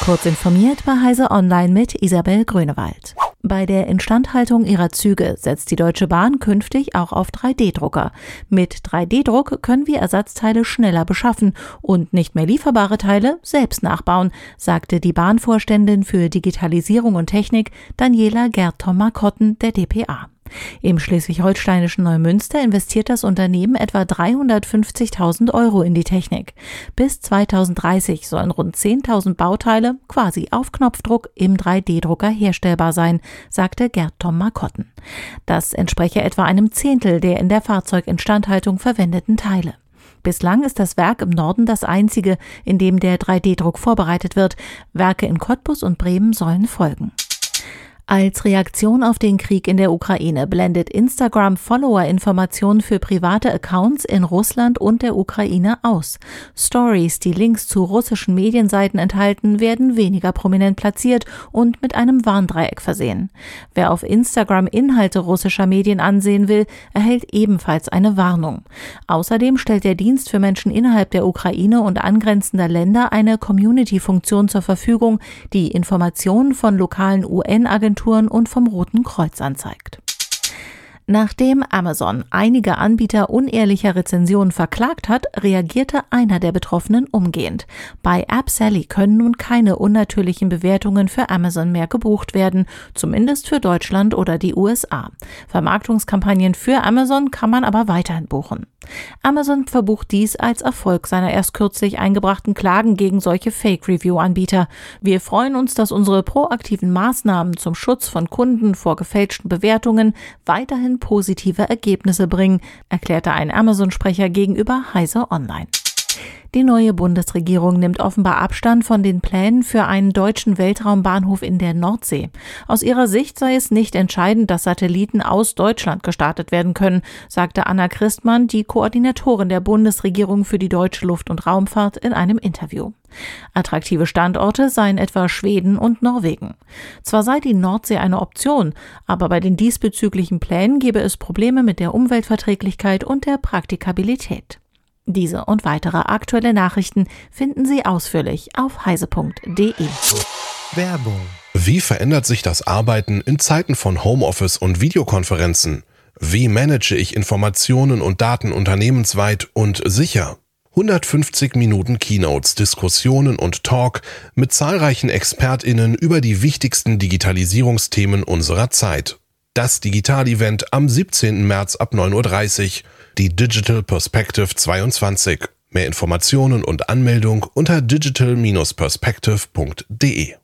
Kurz informiert bei Heise Online mit Isabel Grünewald. Bei der Instandhaltung ihrer Züge setzt die Deutsche Bahn künftig auch auf 3D-Drucker. Mit 3D-Druck können wir Ersatzteile schneller beschaffen und nicht mehr lieferbare Teile selbst nachbauen, sagte die Bahnvorständin für Digitalisierung und Technik Daniela Gertom-Markotten der DPA. Im schleswig-holsteinischen Neumünster investiert das Unternehmen etwa 350.000 Euro in die Technik. Bis 2030 sollen rund 10.000 Bauteile quasi auf Knopfdruck im 3D-Drucker herstellbar sein, sagte Gerd Tom Markotten. Das entspreche etwa einem Zehntel der in der Fahrzeuginstandhaltung verwendeten Teile. Bislang ist das Werk im Norden das einzige, in dem der 3D-Druck vorbereitet wird. Werke in Cottbus und Bremen sollen folgen. Als Reaktion auf den Krieg in der Ukraine blendet Instagram Follower-Informationen für private Accounts in Russland und der Ukraine aus. Stories, die Links zu russischen Medienseiten enthalten, werden weniger prominent platziert und mit einem Warndreieck versehen. Wer auf Instagram Inhalte russischer Medien ansehen will, erhält ebenfalls eine Warnung. Außerdem stellt der Dienst für Menschen innerhalb der Ukraine und angrenzender Länder eine Community-Funktion zur Verfügung, die Informationen von lokalen UN-Agenturen Agenturen und vom Roten Kreuz anzeigt. Nachdem Amazon einige Anbieter unehrlicher Rezensionen verklagt hat, reagierte einer der Betroffenen umgehend. Bei AppSally können nun keine unnatürlichen Bewertungen für Amazon mehr gebucht werden, zumindest für Deutschland oder die USA. Vermarktungskampagnen für Amazon kann man aber weiterhin buchen. Amazon verbucht dies als Erfolg seiner erst kürzlich eingebrachten Klagen gegen solche Fake-Review-Anbieter. Wir freuen uns, dass unsere proaktiven Maßnahmen zum Schutz von Kunden vor gefälschten Bewertungen weiterhin positive Ergebnisse bringen, erklärte ein Amazon-Sprecher gegenüber Heise Online. Die neue Bundesregierung nimmt offenbar Abstand von den Plänen für einen deutschen Weltraumbahnhof in der Nordsee. Aus ihrer Sicht sei es nicht entscheidend, dass Satelliten aus Deutschland gestartet werden können, sagte Anna Christmann, die Koordinatorin der Bundesregierung für die deutsche Luft- und Raumfahrt, in einem Interview. Attraktive Standorte seien etwa Schweden und Norwegen. Zwar sei die Nordsee eine Option, aber bei den diesbezüglichen Plänen gebe es Probleme mit der Umweltverträglichkeit und der Praktikabilität. Diese und weitere aktuelle Nachrichten finden Sie ausführlich auf heise.de. Werbung. Wie verändert sich das Arbeiten in Zeiten von Homeoffice und Videokonferenzen? Wie manage ich Informationen und Daten unternehmensweit und sicher? 150 Minuten Keynotes, Diskussionen und Talk mit zahlreichen Expertinnen über die wichtigsten Digitalisierungsthemen unserer Zeit. Das Digital-Event am 17. März ab 9.30 Uhr die Digital Perspective 22. Mehr Informationen und Anmeldung unter digital-perspective.de.